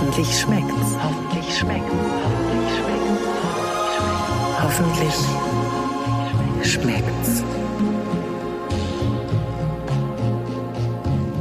Hoffentlich schmeckt's. Hoffentlich schmeckt's. Hoffentlich schmeckt's. Hoffentlich schmeckt's.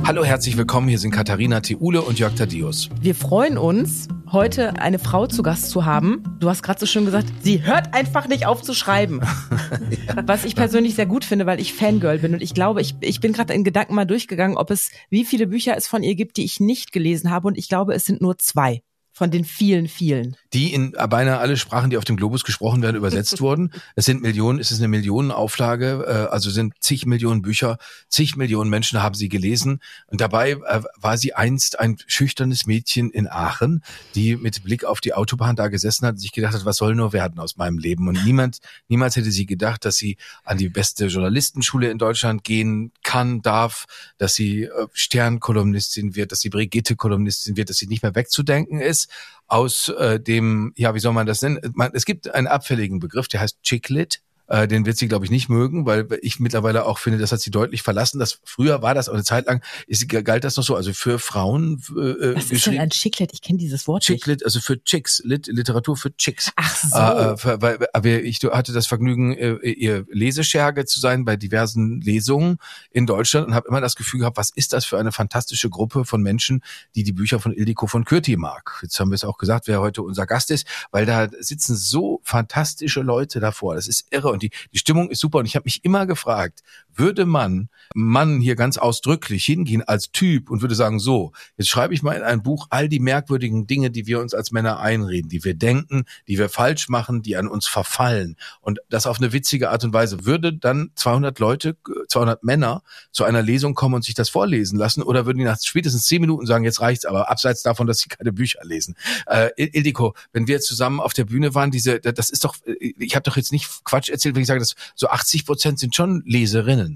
Hallo, herzlich willkommen. Hier sind Katharina Theule und Jörg Thaddeus. Wir freuen uns, heute eine Frau zu Gast zu haben. Du hast gerade so schön gesagt, sie hört einfach nicht auf zu schreiben. Was ich persönlich sehr gut finde, weil ich Fangirl bin. Und ich glaube, ich, ich bin gerade in Gedanken mal durchgegangen, ob es, wie viele Bücher es von ihr gibt, die ich nicht gelesen habe. Und ich glaube, es sind nur zwei von den vielen, vielen. Die in beinahe alle Sprachen, die auf dem Globus gesprochen werden, übersetzt wurden. Es sind Millionen, es ist eine Millionenauflage, äh, also sind zig Millionen Bücher, zig Millionen Menschen haben sie gelesen. Und dabei äh, war sie einst ein schüchternes Mädchen in Aachen, die mit Blick auf die Autobahn da gesessen hat und sich gedacht hat, was soll nur werden aus meinem Leben? Und niemand, niemals hätte sie gedacht, dass sie an die beste Journalistenschule in Deutschland gehen kann, darf, dass sie äh, Sternkolumnistin wird, dass sie Brigitte-Kolumnistin wird, dass sie nicht mehr wegzudenken ist aus äh, dem, ja, wie soll man das nennen? Man, es gibt einen abfälligen Begriff, der heißt Chicklit. Äh, den wird sie, glaube ich, nicht mögen, weil ich mittlerweile auch finde, das hat sie deutlich verlassen. Das früher war das, eine Zeit lang ist, galt das noch so. Also für Frauen. Äh, Was ist denn ein Chicklet? Ich kenne dieses Wort Chicklet, also für Chicks, Lit, Literatur für Chicks. Ach so. Äh, für, weil, aber ich hatte das Vergnügen, äh, ihr Lesescherge zu sein bei diversen Lesungen in Deutschland und habe immer das Gefühl gehabt, was ist das für eine fantastische Gruppe von Menschen, die die Bücher von Ildiko von Kürti mag. Jetzt haben wir es auch gesagt, wer heute unser Gast ist, weil da sitzen so fantastische Leute davor. Das ist irre und die, die Stimmung ist super. Und ich habe mich immer gefragt, würde man Mann hier ganz ausdrücklich hingehen als Typ und würde sagen, so, jetzt schreibe ich mal in ein Buch all die merkwürdigen Dinge, die wir uns als Männer einreden, die wir denken, die wir falsch machen, die an uns verfallen. Und das auf eine witzige Art und Weise. Würde dann 200 Leute, 200 Männer zu einer Lesung kommen und sich das vorlesen lassen? Oder würden die nach spätestens 10 Minuten sagen, jetzt reicht's aber, abseits davon, dass sie keine Bücher lesen? Äh, Ildiko, wenn wir zusammen auf der Bühne waren, diese, das ist doch, ich habe doch jetzt nicht Quatsch erzählt, wenn ich sage, dass so 80 Prozent sind schon Leserinnen.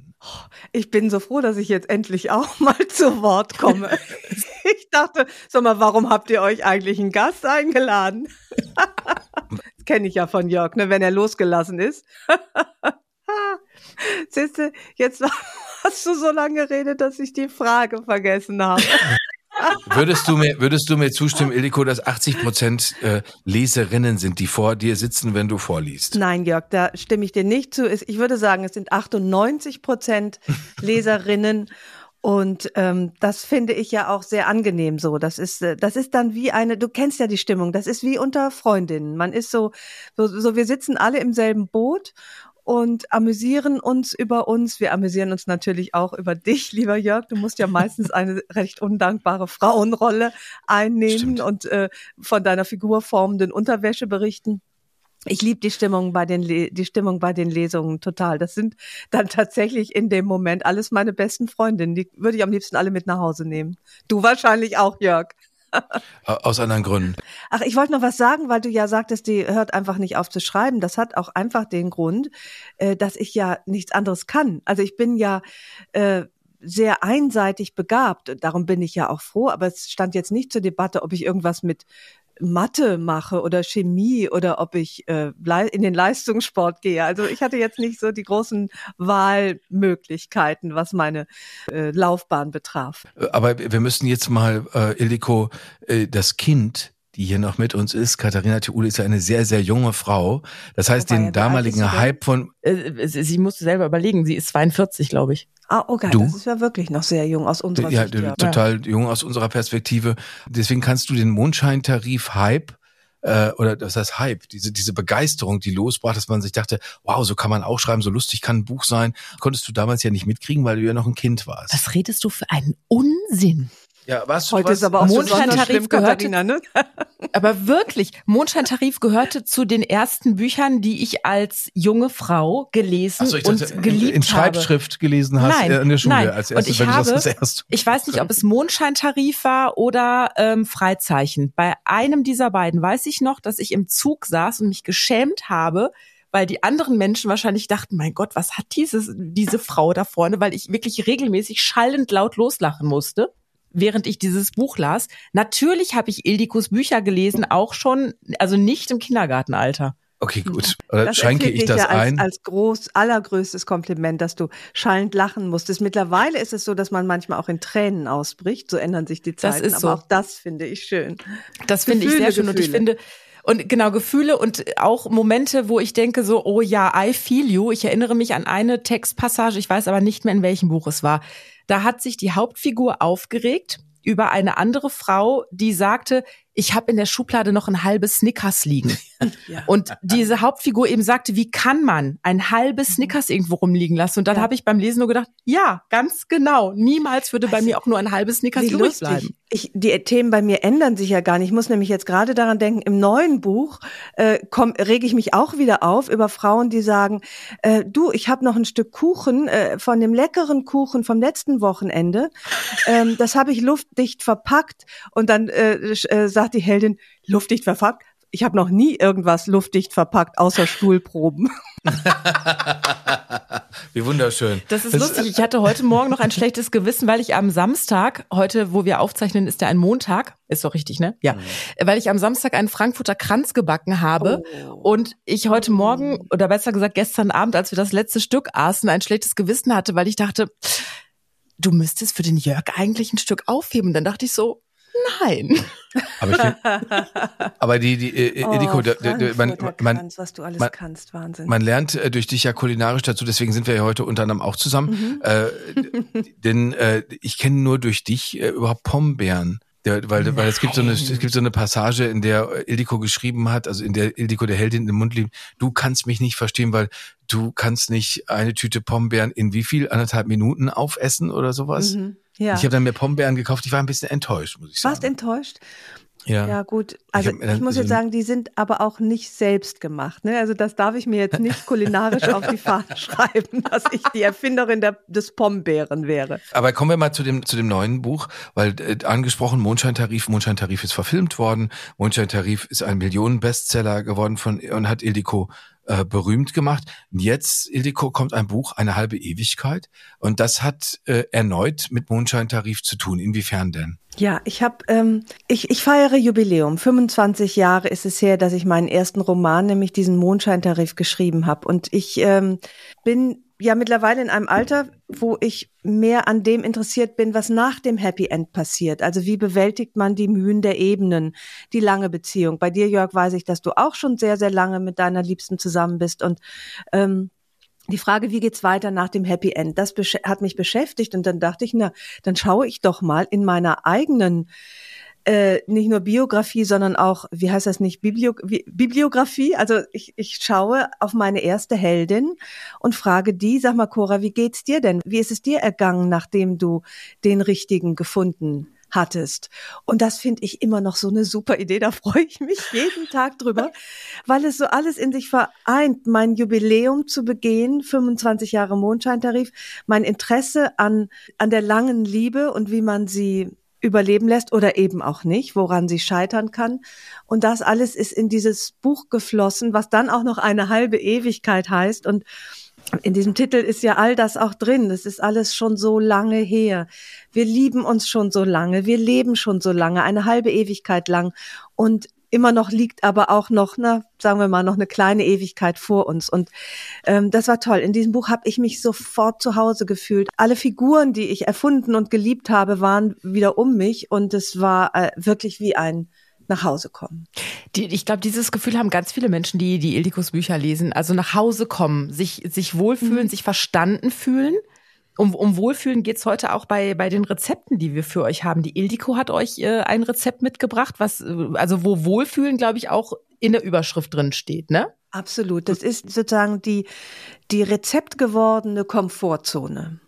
Ich bin so froh, dass ich jetzt endlich auch mal zu Wort komme. ich dachte, sag mal, warum habt ihr euch eigentlich einen Gast eingeladen? das kenne ich ja von Jörg, ne, wenn er losgelassen ist. Siehst du, jetzt hast du so lange geredet, dass ich die Frage vergessen habe. Würdest du mir, würdest du mir zustimmen, Ildiko, dass 80 Prozent äh, Leserinnen sind, die vor dir sitzen, wenn du vorliest? Nein, Jörg, da stimme ich dir nicht zu. Ich würde sagen, es sind 98 Prozent Leserinnen. Und ähm, das finde ich ja auch sehr angenehm so. Das ist, äh, das ist dann wie eine, du kennst ja die Stimmung, das ist wie unter Freundinnen. Man ist so, so, so wir sitzen alle im selben Boot und amüsieren uns über uns. Wir amüsieren uns natürlich auch über dich, lieber Jörg. Du musst ja meistens eine recht undankbare Frauenrolle einnehmen Stimmt. und äh, von deiner Figur formenden Unterwäsche berichten. Ich liebe die Stimmung bei den Le die Stimmung bei den Lesungen total. Das sind dann tatsächlich in dem Moment alles meine besten Freundinnen. Die würde ich am liebsten alle mit nach Hause nehmen. Du wahrscheinlich auch, Jörg. Aus anderen Gründen. Ach, ich wollte noch was sagen, weil du ja sagtest, die hört einfach nicht auf zu schreiben. Das hat auch einfach den Grund, äh, dass ich ja nichts anderes kann. Also ich bin ja äh, sehr einseitig begabt. Darum bin ich ja auch froh. Aber es stand jetzt nicht zur Debatte, ob ich irgendwas mit Mathe mache oder Chemie oder ob ich äh, in den Leistungssport gehe. Also ich hatte jetzt nicht so die großen Wahlmöglichkeiten, was meine äh, Laufbahn betraf. Äh, aber wir müssen jetzt mal, äh, Ildiko, äh, das Kind die hier noch mit uns ist. Katharina Theule ist ja eine sehr, sehr junge Frau. Das heißt, Wobei den damaligen Hype von... Äh, sie musste selber überlegen, sie ist 42, glaube ich. Ah, okay, du? das ist ja wirklich noch sehr jung aus unserer ja, Sicht. Ja, total jung aus unserer Perspektive. Deswegen kannst du den Mondscheintarif-Hype äh, oder das heißt Hype, diese, diese Begeisterung, die losbrach, dass man sich dachte, wow, so kann man auch schreiben, so lustig kann ein Buch sein, konntest du damals ja nicht mitkriegen, weil du ja noch ein Kind warst. Was redest du für einen Unsinn? Ja, was Heute was, ist aber auch Mondscheintarif gehörte, ne? aber wirklich, Mondscheintarif gehörte zu den ersten Büchern, die ich als junge Frau gelesen so, und dachte, geliebt in Schreibschrift habe. gelesen hast nein, in der Schule nein. als erstes, und ich habe, das erste. Ich weiß nicht, ob es Mondscheintarif war oder ähm, Freizeichen. Bei einem dieser beiden weiß ich noch, dass ich im Zug saß und mich geschämt habe, weil die anderen Menschen wahrscheinlich dachten, mein Gott, was hat dieses, diese Frau da vorne, weil ich wirklich regelmäßig schallend laut loslachen musste während ich dieses Buch las. Natürlich habe ich Ildikos Bücher gelesen, auch schon, also nicht im Kindergartenalter. Okay, gut. Oder Das schränke ich das ja als, ein? als groß, allergrößtes Kompliment, dass du schallend lachen musstest. Mittlerweile ist es so, dass man manchmal auch in Tränen ausbricht. So ändern sich die Das Zeiten. ist so. Aber auch das finde ich schön. Das finde ich Gefühle, sehr schön und ich Gefühle. finde und genau Gefühle und auch Momente, wo ich denke so, oh ja, I feel you. Ich erinnere mich an eine Textpassage, ich weiß aber nicht mehr in welchem Buch es war. Da hat sich die Hauptfigur aufgeregt über eine andere Frau, die sagte, ich habe in der Schublade noch ein halbes Snickers liegen. Ja. Und diese Hauptfigur eben sagte, wie kann man ein halbes Snickers irgendwo rumliegen lassen? Und dann Ja. habe ich beim Lesen nur gedacht, ja, ganz genau. Niemals würde bei Also, mir auch nur ein halbes Snickers übrig bleiben. Ich, die Themen bei mir ändern sich ja gar nicht. Ich muss nämlich jetzt gerade daran denken, im neuen Buch äh, komm, rege ich mich auch wieder auf über Frauen, die sagen, äh, du, ich habe noch ein Stück Kuchen äh, von dem leckeren Kuchen vom letzten Wochenende. Ähm, das habe ich luftdicht verpackt. Und dann äh, äh, sagt die Heldin, luftdicht verpackt? Ich habe noch nie irgendwas luftdicht verpackt, außer Stuhlproben. Wie wunderschön. Das ist lustig. Ich hatte heute Morgen noch ein schlechtes Gewissen, weil ich am Samstag, heute, wo wir aufzeichnen, ist ja ein Montag. Ist doch richtig, ne? Ja. Weil ich am Samstag einen Frankfurter Kranz gebacken habe und ich heute Morgen, oder besser gesagt gestern Abend, als wir das letzte Stück aßen, ein schlechtes Gewissen hatte, weil ich dachte, du müsstest für den Jörg eigentlich ein Stück aufheben. Dann dachte ich so, nein. Aber, ich, bin- aber die, die, äh, Ediko, da- da- da- man, Oh, man, Kranz, was du alles man- kannst, Wahnsinn. Man lernt äh, durch dich ja kulinarisch dazu, deswegen sind wir ja heute unter anderem auch zusammen. Äh, denn äh, ich kenne nur durch dich äh, überhaupt Pombeeren. Der, weil, weil es gibt so eine es gibt so eine Passage, in der Ildiko geschrieben hat, also in der Ildiko der Heldin im Mund liegt, du kannst mich nicht verstehen, weil du kannst nicht eine Tüte Pombeeren in wie viel anderthalb Minuten aufessen oder sowas. Mhm. Ja. Ich habe dann mir Pombeeren gekauft, ich war ein bisschen enttäuscht, muss ich sagen. Warst enttäuscht? Ja. Ja, gut. Also hab ich, mir dann muss jetzt sagen, die sind aber auch nicht selbst gemacht. Ne? Also das darf ich mir jetzt nicht kulinarisch auf die Fahne schreiben, dass ich die Erfinderin der, des Pombeeren wäre. Aber kommen wir mal zu dem zu dem neuen Buch, weil äh, angesprochen Mondscheintarif, Mondscheintarif ist verfilmt worden. Mondscheintarif ist ein Millionen-Bestseller geworden von und hat Ildiko äh, berühmt gemacht. Und jetzt Ildiko kommt ein Buch, eine halbe Ewigkeit, und das hat äh, erneut mit Mondscheintarif zu tun. Inwiefern denn? Ja, ich habe, ähm, ich, ich feiere Jubiläum. 25 Jahre ist es her, dass ich meinen ersten Roman, nämlich diesen Mondscheintarif, geschrieben habe. Und ich ähm, bin ja mittlerweile in einem Alter, wo ich mehr an dem interessiert bin, was nach dem Happy End passiert. Also wie bewältigt man die Mühen der Ebenen, die lange Beziehung. Bei dir, Jörg, weiß ich, dass du auch schon sehr, sehr lange mit deiner Liebsten zusammen bist und ähm, die Frage, wie geht's weiter nach dem Happy End, das hat mich beschäftigt und dann dachte ich, na, dann schaue ich doch mal in meiner eigenen äh, nicht nur Biografie, sondern auch, wie heißt das nicht, Biblio Bibliografie. Also ich, ich schaue auf meine erste Heldin und frage die, sag mal, Cora, wie geht's dir denn? Wie ist es dir ergangen, nachdem du den richtigen gefunden hattest? Und das finde ich immer noch so eine super Idee. Da freue ich mich jeden Tag drüber, weil es so alles in sich vereint. Mein Jubiläum zu begehen, 25 Jahre Mondscheintarif, mein Interesse an, an der langen Liebe und wie man sie überleben lässt oder eben auch nicht, woran sie scheitern kann. Und das alles ist in dieses Buch geflossen, was dann auch noch eine halbe Ewigkeit heißt. Und in diesem Titel ist ja all das auch drin. Das ist alles schon so lange her. Wir lieben uns schon so lange. Wir leben schon so lange, eine halbe Ewigkeit lang. Und immer noch liegt aber auch noch, na, sagen wir mal, noch eine kleine Ewigkeit vor uns. Und ähm, das war toll. In diesem Buch habe ich mich sofort zu Hause gefühlt. Alle Figuren, die ich erfunden und geliebt habe, waren wieder um mich und es war äh, wirklich wie ein nach Hause kommen. Die, ich glaube, dieses Gefühl haben ganz viele Menschen, die die Ildikos Bücher lesen. Also nach Hause kommen, sich, sich wohlfühlen, sich verstanden fühlen. Um, um Wohlfühlen geht's heute auch bei, bei den Rezepten, die wir für euch haben. Die Ildiko hat euch äh, ein Rezept mitgebracht, was, äh, also wo Wohlfühlen, glaube ich, auch in der Überschrift drin steht, ne? Absolut. Das ist sozusagen die, die rezeptgewordene Komfortzone.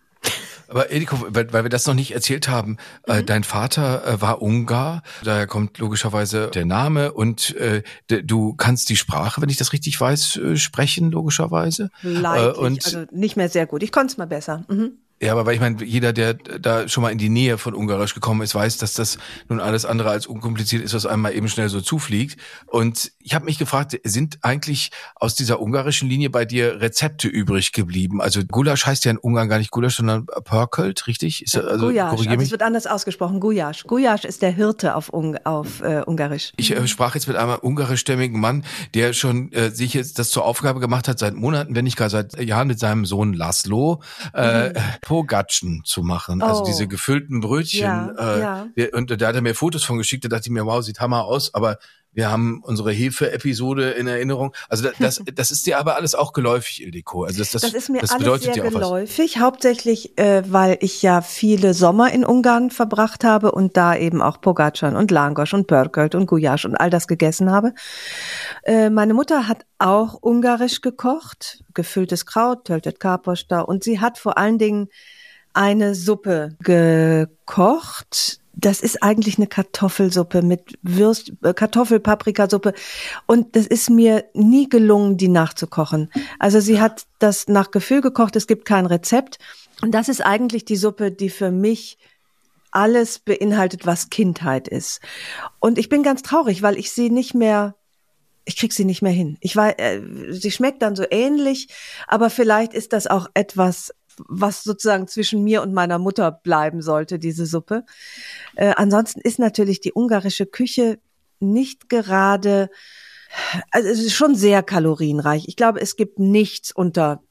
Aber Ediko, weil, weil wir das noch nicht erzählt haben, äh, dein Vater äh, war Ungar, daher kommt logischerweise der Name und äh, du kannst die Sprache, wenn ich das richtig weiß, äh, sprechen, logischerweise. Leidlich, Äh, und also nicht mehr sehr gut. Ich konnte es mal besser. Mhm. Ja, aber weil ich meine, jeder, der da schon mal in die Nähe von Ungarisch gekommen ist, weiß, dass das nun alles andere als unkompliziert ist, was einem mal eben schnell so zufliegt. Und ich habe mich gefragt, sind eigentlich aus dieser ungarischen Linie bei dir Rezepte übrig geblieben? Also Gulasch heißt ja in Ungarn gar nicht Gulasch, sondern Pörkelt, richtig? Ist, also, Guyash, also es wird anders ausgesprochen, Guyash. Guyash ist der Hirte auf, Un auf äh, Ungarisch. Ich äh, sprach jetzt mit einem ungarischstämmigen Mann, der schon äh, sich jetzt das zur Aufgabe gemacht hat, seit Monaten, wenn nicht gar seit Jahren mit seinem Sohn Laszlo, äh, mhm Pogatschen zu machen, also oh. also diese gefüllten Brötchen. Ja, äh, ja. Und da hat er mir Fotos von geschickt, da dachte ich mir, wow, sieht Hammer aus, aber wir haben unsere Hefe-Episode in Erinnerung. Also das, das ist dir aber alles auch geläufig, Ildiko. Also das, das, das ist mir das alles sehr geläufig, hauptsächlich, äh, weil ich ja viele Sommer in Ungarn verbracht habe und da eben auch Pogacan und Langosch und Pörkölt und Guyash und all das gegessen habe. Äh, meine Mutter hat auch ungarisch gekocht, gefülltes Kraut, töltet Kaposta und sie hat vor allen Dingen eine Suppe gekocht, das ist eigentlich eine Kartoffelsuppe mit Würst, äh, Kartoffelpaprikasuppe. Und das ist mir nie gelungen, die nachzukochen. Also sie hat das nach Gefühl gekocht. Es gibt kein Rezept. Und das ist eigentlich die Suppe, die für mich alles beinhaltet, was Kindheit ist. Und ich bin ganz traurig, weil ich sie nicht mehr ich krieg sie nicht mehr hin. Ich weiß, äh, sie schmeckt dann so ähnlich, aber vielleicht ist das auch etwas was sozusagen zwischen mir und meiner Mutter bleiben sollte, diese Suppe. Äh, ansonsten ist natürlich die ungarische Küche nicht gerade, also es ist schon sehr kalorienreich. Ich glaube, es gibt nichts unter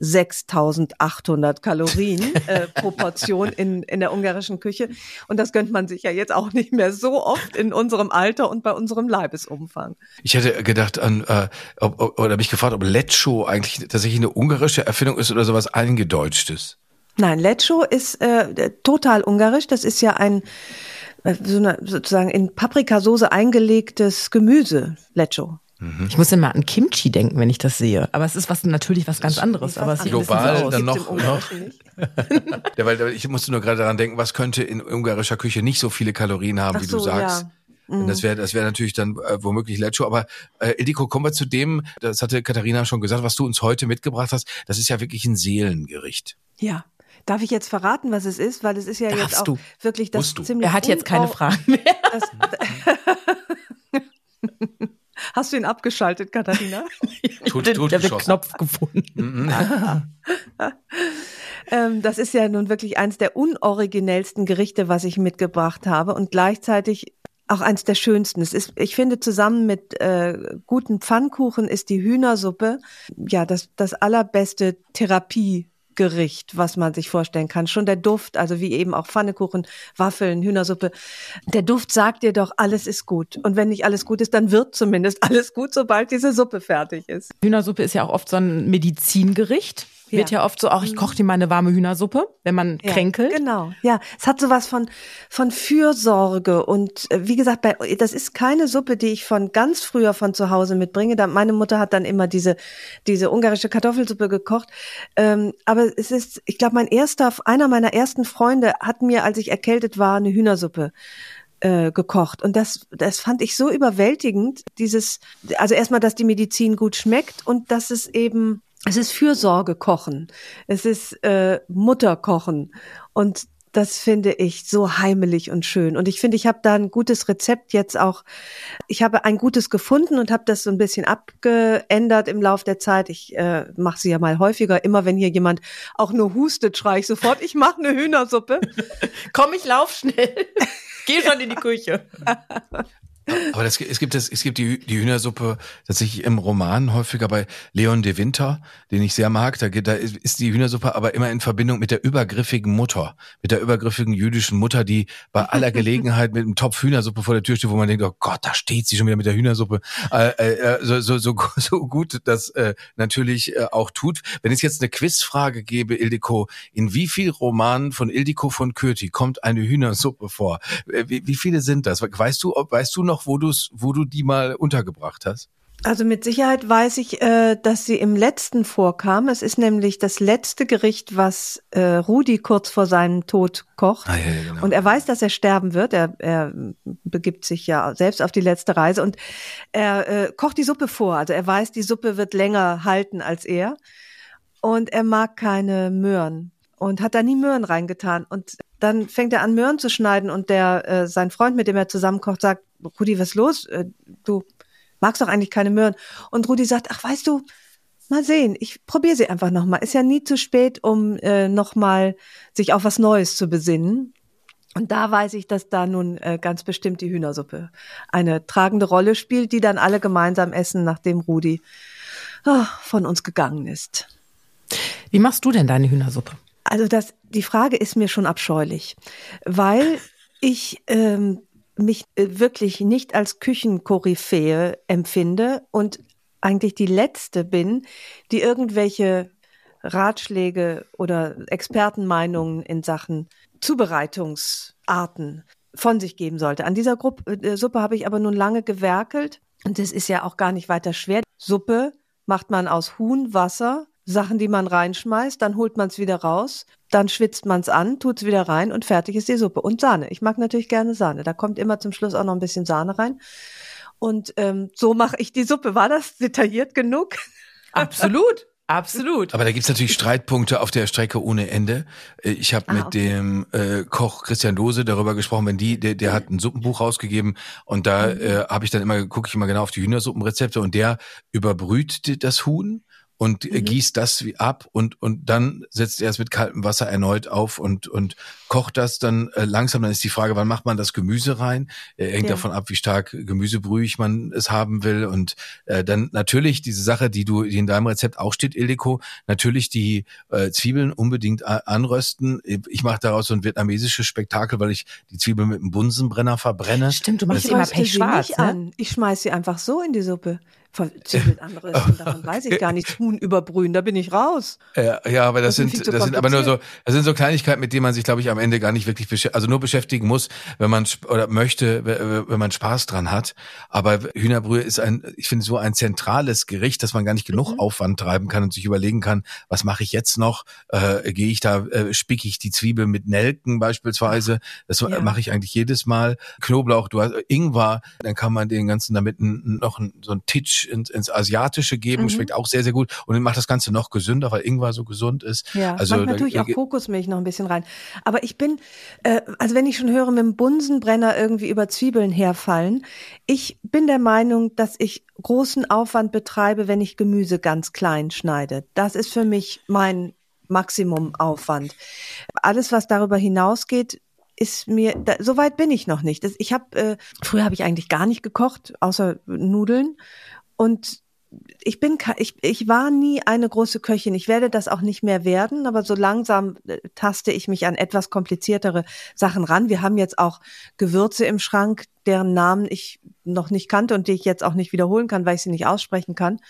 6800 Kalorien äh, pro Portion in, in der ungarischen Küche. Und das gönnt man sich ja jetzt auch nicht mehr so oft in unserem Alter und bei unserem Leibesumfang. Ich hätte gedacht an, äh, ob, ob, oder mich gefragt, ob Lecho eigentlich tatsächlich eine ungarische Erfindung ist oder sowas eingedeutschtes. Nein, Lecho ist äh, total ungarisch. Das ist ja ein äh, so eine, sozusagen in Paprikasauce eingelegtes Gemüse, Lecho. Mhm. Ich muss immer an Kimchi denken, wenn ich das sehe. Aber es ist was natürlich was ganz anderes. Aber es global so dann noch. noch. ja, weil ich musste nur gerade daran denken, was könnte in ungarischer Küche nicht so viele Kalorien haben, Ach wie so, du sagst. Ja. Und das mhm. wäre das wäre natürlich dann äh, womöglich Lecho. Aber äh, Ildiko, kommen wir zu dem, das hatte Katharina schon gesagt, was du uns heute mitgebracht hast. Das ist ja wirklich ein Seelengericht. Ja. Darf ich jetzt verraten, was es ist? Weil es ist ja Darfst jetzt auch du? wirklich das ziemlich. Er hat jetzt keine Fragen mehr. Hast du ihn abgeschaltet, Katharina? tut, tut der hat Knopf gefunden. Mhm. ähm, das ist ja nun wirklich eins der unoriginellsten Gerichte, was ich mitgebracht habe und gleichzeitig auch eins der schönsten. Es ist, ich finde, zusammen mit äh, guten Pfannkuchen ist die Hühnersuppe ja das, das allerbeste Therapie Gericht, was man sich vorstellen kann. Schon der Duft, also wie eben auch Pfannekuchen, Waffeln, Hühnersuppe. Der Duft sagt dir doch, alles ist gut. Und wenn nicht alles gut ist, dann wird zumindest alles gut, sobald diese Suppe fertig ist. Hühnersuppe ist ja auch oft so ein Medizingericht. Ja. Wird ja oft so, auch ich koche dir mal eine warme Hühnersuppe, wenn man ja, kränkelt. Genau, ja. Es hat sowas von, von Fürsorge und äh, wie gesagt, bei, das ist keine Suppe, die ich von ganz früher von zu Hause mitbringe. Da, meine Mutter hat dann immer diese, diese ungarische Kartoffelsuppe gekocht. Ähm, aber es ist, ich glaube, mein erster, einer meiner ersten Freunde hat mir, als ich erkältet war, eine Hühnersuppe äh, gekocht. Und das, das fand ich so überwältigend, dieses, also erstmal, dass die Medizin gut schmeckt und dass es eben es ist Fürsorge kochen, es ist äh, Mutter kochen und das finde ich so heimelig und schön. Und ich finde, ich habe da ein gutes Rezept jetzt auch. Ich habe ein gutes gefunden und habe das so ein bisschen abgeändert im Lauf der Zeit. Ich äh, mache sie ja mal häufiger. Immer wenn hier jemand auch nur hustet, schreie ich sofort, ich mache eine Hühnersuppe. Komm, ich lauf schnell. Geh schon in die Küche. Aber das, es gibt das, es gibt die, die Hühnersuppe tatsächlich im Roman häufiger bei Leon de Winter, den ich sehr mag. Da, da ist die Hühnersuppe aber immer in Verbindung mit der übergriffigen Mutter, mit der übergriffigen jüdischen Mutter, die bei aller Gelegenheit mit einem Topf Hühnersuppe vor der Tür steht, wo man denkt, oh Gott, da steht sie schon wieder mit der Hühnersuppe. Äh, äh, so, so, so, so gut das äh, natürlich äh, auch tut. Wenn es jetzt eine Quizfrage gäbe, Ildiko, in wie viel Romanen von Ildiko von Kürti kommt eine Hühnersuppe vor? Äh, wie, wie viele sind das? Weißt du, ob, weißt du noch, wo du wo du die mal untergebracht hast? Also mit Sicherheit weiß ich, äh, dass sie im letzten vorkam. Es ist nämlich das letzte Gericht, was äh, Rudi kurz vor seinem Tod kocht. Ah, ja, ja, genau. Und er weiß, dass er sterben wird. Er, er begibt sich ja selbst auf die letzte Reise und er äh, kocht die Suppe vor. Also er weiß, die Suppe wird länger halten als er. Und er mag keine Möhren. und hat da nie Möhren reingetan. Und dann fängt er an, Möhren zu schneiden und der äh, sein Freund, mit dem er zusammenkocht, sagt, Rudi, was los? Äh, du magst doch eigentlich keine Möhren. Und Rudi sagt, ach, weißt du, mal sehen, ich probiere sie einfach nochmal. Ist ja nie zu spät, um äh, nochmal sich auf was Neues zu besinnen. Und da weiß ich, dass da nun äh, ganz bestimmt die Hühnersuppe eine tragende Rolle spielt, die dann alle gemeinsam essen, nachdem Rudi oh, von uns gegangen ist. Wie machst du denn deine Hühnersuppe? Also das, die Frage ist mir schon abscheulich, weil ich ähm, mich äh, wirklich nicht als Küchenkoryphäe empfinde und eigentlich die letzte bin, die irgendwelche Ratschläge oder Expertenmeinungen in Sachen Zubereitungsarten von sich geben sollte. An dieser Gruppe, äh, Suppe habe ich aber nun lange gewerkelt und es ist ja auch gar nicht weiter schwer. Suppe macht man aus Huhn, Wasser, Sachen, die man reinschmeißt, dann holt man es wieder raus, dann schwitzt man es an, tut es wieder rein und fertig ist die Suppe. Und Sahne. Ich mag natürlich gerne Sahne. Da kommt immer zum Schluss auch noch ein bisschen Sahne rein. Und ähm, so mache ich die Suppe. War das detailliert genug? Absolut. Absolut. Aber da gibt's natürlich Streitpunkte auf der Strecke ohne Ende. Äh, Ich habe Ah, mit okay. dem äh, Koch Christian Dose darüber gesprochen, wenn die, der, der hat ein Suppenbuch rausgegeben und da Mhm. äh, habe ich dann immer, gucke ich immer genau auf die Hühnersuppenrezepte und der überbrüht die- das Huhn und Mhm. gießt das wie ab und und dann setzt er es mit kaltem Wasser erneut auf und und kocht das dann äh, langsam. Dann ist die Frage, wann macht man das Gemüse rein? Äh, hängt Ja. davon ab, wie stark gemüsebrühig man es haben will und äh, dann natürlich diese Sache, die du, die in deinem Rezept auch steht, Ildiko, natürlich die äh, Zwiebeln unbedingt anrösten. Ich mache daraus so ein vietnamesisches Spektakel, weil ich die Zwiebeln mit einem Bunsenbrenner verbrenne. Stimmt, du machst Ich sie immer röste sie pechschwarz, nicht ne? an. Ich schmeiß sie einfach so in die Suppe. Verzwiebelt anrösten, davon weiß ich gar nichts. Huhn überbrühen, da bin ich raus. Ja, ja, aber das, Das sind, das sind aber nur so, das sind so Kleinigkeiten, mit denen man sich, glaube ich, am Ende gar nicht wirklich, beschä- also nur beschäftigen muss, wenn man oder möchte, wenn man Spaß dran hat. Aber Hühnerbrühe ist ein, ich finde so ein zentrales Gericht, dass man gar nicht genug Mhm. Aufwand treiben kann und sich überlegen kann, was mache ich jetzt noch? Äh, Gehe ich da, äh, spicke ich die Zwiebel mit Nelken beispielsweise? Das Ja. mache ich eigentlich jedes Mal. Knoblauch, du hast Ingwer, dann kann man den ganzen damit noch so ein Ins, ins Asiatische geben, Mhm. schmeckt auch sehr, sehr gut und macht das Ganze noch gesünder, weil Ingwer so gesund ist. Ja, also manchmal da- tue ich auch Kokosmilch noch ein bisschen rein. Aber ich bin, äh, also wenn ich schon höre, mit dem Bunsenbrenner irgendwie über Zwiebeln herfallen, ich bin der Meinung, dass ich großen Aufwand betreibe, wenn ich Gemüse ganz klein schneide. Das ist für mich mein Maximumaufwand. Alles, was darüber hinausgeht, ist mir, da, so weit bin ich noch nicht. Das, ich habe, äh, früher habe ich eigentlich gar nicht gekocht, außer Nudeln. Und ich bin, ich, ich war nie eine große Köchin. Ich werde das auch nicht mehr werden, aber so langsam äh, taste ich mich an etwas kompliziertere Sachen ran. Wir haben jetzt auch Gewürze im Schrank, deren Namen ich noch nicht kannte und die ich jetzt auch nicht wiederholen kann, weil ich sie nicht aussprechen kann.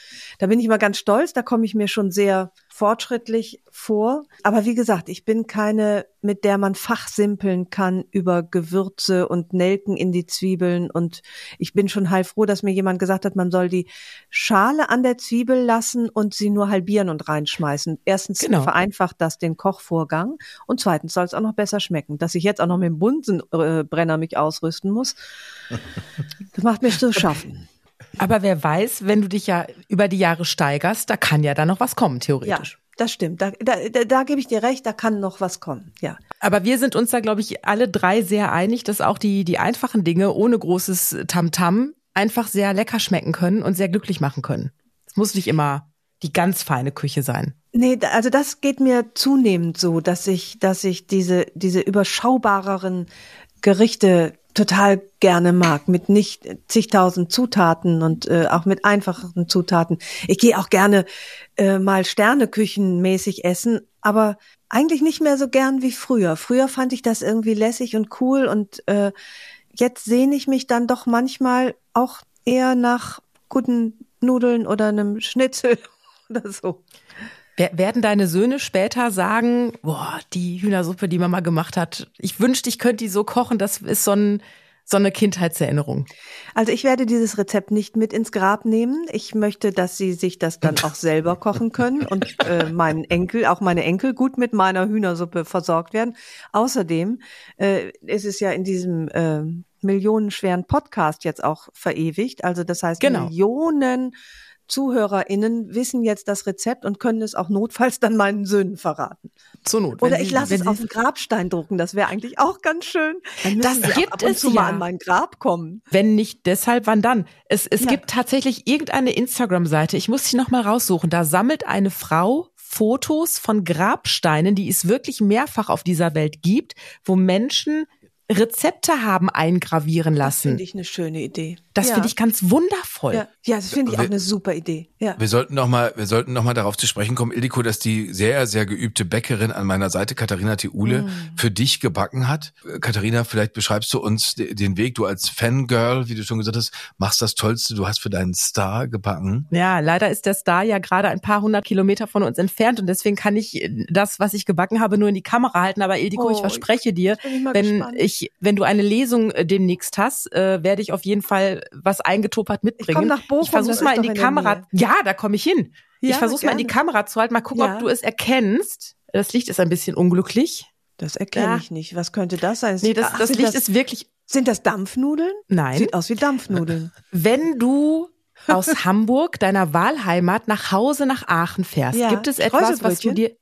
Da bin ich mal ganz stolz, da komme ich mir schon sehr fortschrittlich vor. Aber wie gesagt, ich bin keine, mit der man fachsimpeln kann über Gewürze und Nelken in die Zwiebeln. Und ich bin schon heilfroh, dass mir jemand gesagt hat, man soll die Schale an der Zwiebel lassen und sie nur halbieren und reinschmeißen. Erstens Genau. vereinfacht das den Kochvorgang und zweitens soll es auch noch besser schmecken. Dass ich jetzt auch noch mit dem Bunsenbrenner mich ausrüsten muss, das macht mir zu schaffen. Aber wer weiß, wenn du dich ja über die Jahre steigerst, da kann ja da noch was kommen, Ja, theoretisch. das stimmt. Da, da, da, da gebe ich dir recht, da kann noch was kommen. Ja. Aber wir sind uns da, glaube ich, alle drei sehr einig, dass auch die, die einfachen Dinge ohne großes Tamtam einfach sehr lecker schmecken können und sehr glücklich machen können. Es muss nicht immer die ganz feine Küche sein. Nee, also das geht mir zunehmend so, dass ich, dass ich diese, diese überschaubareren Gerichte total gerne mag, mit nicht zigtausend Zutaten und äh, auch mit einfachen Zutaten. Ich gehe auch gerne äh, mal Sterneküchenmäßig essen, aber eigentlich nicht mehr so gern wie früher. Früher fand ich das irgendwie lässig und cool und äh, jetzt sehne ich mich dann doch manchmal auch eher nach guten Nudeln oder einem Schnitzel oder so. Wer- Werden deine Söhne später sagen, boah, die Hühnersuppe, die Mama gemacht hat, ich wünschte, ich könnte die so kochen, das ist so, ein, so eine Kindheitserinnerung. Also ich werde dieses Rezept nicht mit ins Grab nehmen. Ich möchte, dass sie sich das dann auch selber kochen können und äh, meinen Enkel, auch meine Enkel gut mit meiner Hühnersuppe versorgt werden. Außerdem äh, ist es ja in diesem äh, millionenschweren Podcast jetzt auch verewigt. Also das heißt Genau. Millionen ZuhörerInnen wissen jetzt das Rezept und können es auch notfalls dann meinen Söhnen verraten. Zur Not. Oder ich lasse es auf den Grabstein drucken. Das wäre eigentlich auch ganz schön. Das gibt ab und es zu mal ja. an mein Grab kommen. Wenn nicht deshalb, wann dann? Es, es Ja. gibt tatsächlich irgendeine Instagram-Seite, ich muss sie noch mal raussuchen, da sammelt eine Frau Fotos von Grabsteinen, die es wirklich mehrfach auf dieser Welt gibt, wo Menschen Rezepte haben eingravieren Das lassen. finde ich eine schöne Idee. Das ja. finde ich ganz wundervoll. Ja, ja das finde ich auch Wir- eine super Idee. Ja. Wir sollten noch mal, wir sollten noch mal darauf zu sprechen kommen, Ildiko, dass die sehr, sehr geübte Bäckerin an meiner Seite, Katharina Theule, Mm. für dich gebacken hat. Katharina, vielleicht beschreibst du uns de- den Weg. Du als Fangirl, wie du schon gesagt hast, machst das Tollste. Du hast für deinen Star gebacken. Ja, leider ist der Star ja gerade ein paar hundert Kilometer von uns entfernt und deswegen kann ich äh, das, was ich gebacken habe, nur in die Kamera halten. Aber Ildiko, Oh, ich verspreche dir, ich wenn gespannt. ich, wenn du eine Lesung äh, demnächst hast, äh, werde ich auf jeden Fall was eingetopert mitbringen. komm nach Bochum, Ich versuch's mal in die in Kamera. Ja, da komme ich hin. ich Ja, versuch's mal in die. Kamera zu halten. Mal gucken, Ja. ob du es erkennst. Das Licht ist ein bisschen unglücklich. Das erkenne Ja. ich nicht. Was könnte das sein? Nee, das, Ach, das Licht das, ist wirklich. Sind das Dampfnudeln? Nein. Sieht aus wie Dampfnudeln. Wenn du aus Hamburg, deiner Wahlheimat, nach Hause nach Aachen fährst, gibt es etwas, was du dir.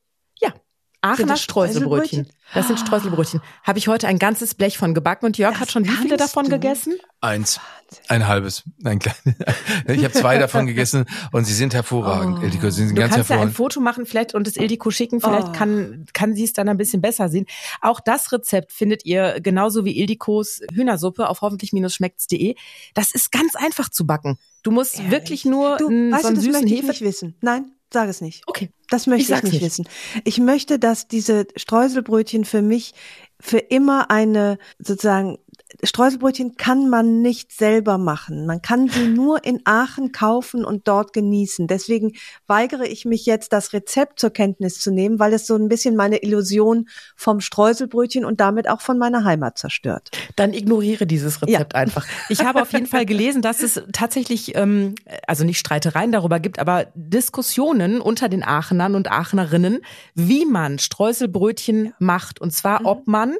Aachener das Streuselbrötchen. Streuselbrötchen? Das sind. Streuselbrötchen. Habe ich heute ein ganzes Blech von gebacken und Jörg Das hat schon wie viele davon du? gegessen? Eins. Ein halbes. Ein kleines. Ich habe zwei davon gegessen und sie sind hervorragend. Oh. Ildiko, sie sind Du ganz kannst ja ein hervorragend. Foto machen, vielleicht und es Ildiko schicken, vielleicht Oh. kann, kann sie es dann ein bisschen besser sehen. Auch das Rezept findet ihr genauso wie Ildikos Hühnersuppe auf hoffentlich-schmeckt's.de. Das ist ganz einfach zu backen. Du musst Ehrlich? wirklich nur Du, n- weißt so du, einen das süßen möchte ich Hefe. nicht wissen. Nein, sag es nicht. Okay. Das möchte Ich ich, nicht nicht. wissen. Ich möchte, dass diese Streuselbrötchen für mich für immer eine sozusagen Streuselbrötchen kann man nicht selber machen. Man kann sie nur in Aachen kaufen und dort genießen. Deswegen weigere ich mich jetzt, das Rezept zur Kenntnis zu nehmen, weil es so ein bisschen meine Illusion vom Streuselbrötchen und damit auch von meiner Heimat zerstört. Dann ignoriere dieses Rezept einfach. Ich habe auf jeden Fall gelesen, dass es tatsächlich, ähm, also nicht Streitereien darüber gibt, aber Diskussionen unter den Aachenern und Aachenerinnen, wie man Streuselbrötchen macht. Und zwar, ob man